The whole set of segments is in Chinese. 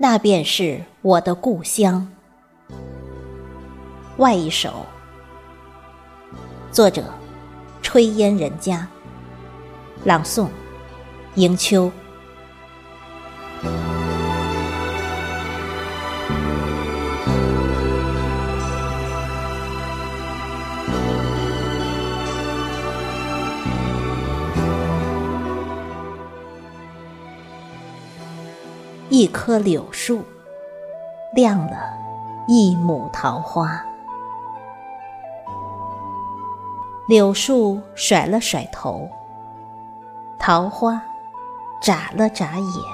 那便是我的故乡。外一首，作者：炊烟人家，朗诵：迎秋。一棵柳树，亮了一亩桃花。柳树甩了甩头，桃花眨了眨眼。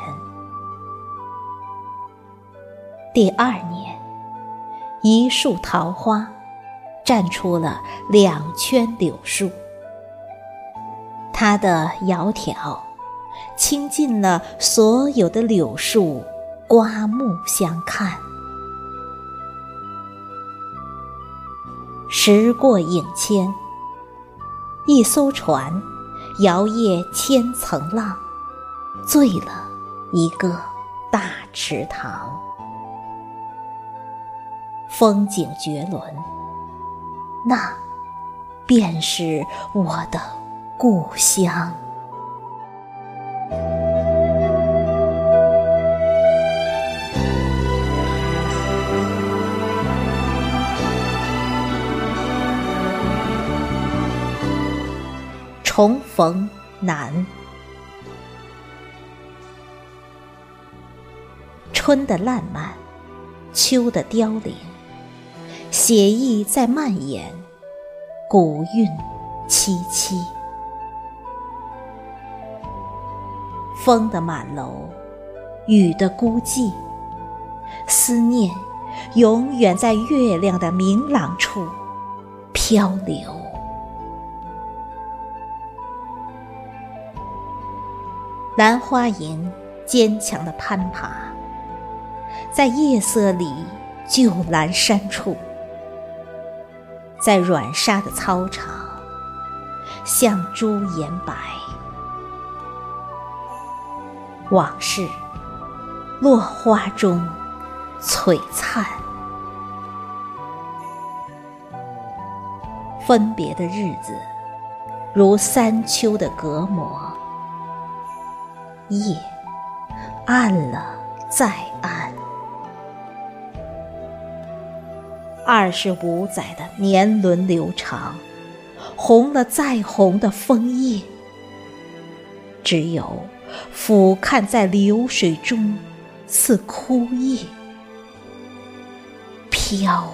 第二年，一树桃花绽出了两圈柳树，它的窈窕。倾尽了所有的柳树，刮目相看。时过境迁，一艘船摇曳千层浪，醉了一个大池塘。风景绝伦，那便是我的故乡。重逢难，春的烂漫，秋的凋零，写意在蔓延，古韵凄凄。风的满楼，雨的孤寂，思念永远在月亮的明朗处漂流。兰花楹坚强的攀爬，在夜色里旧阑珊处，在软沙的操场，像朱颜白。往事落花中璀璨，分别的日子如三秋的隔膜。夜暗了再暗，二十五载的年轮流长，红了再红的枫叶，只有俯瞰在流水中似枯叶飘。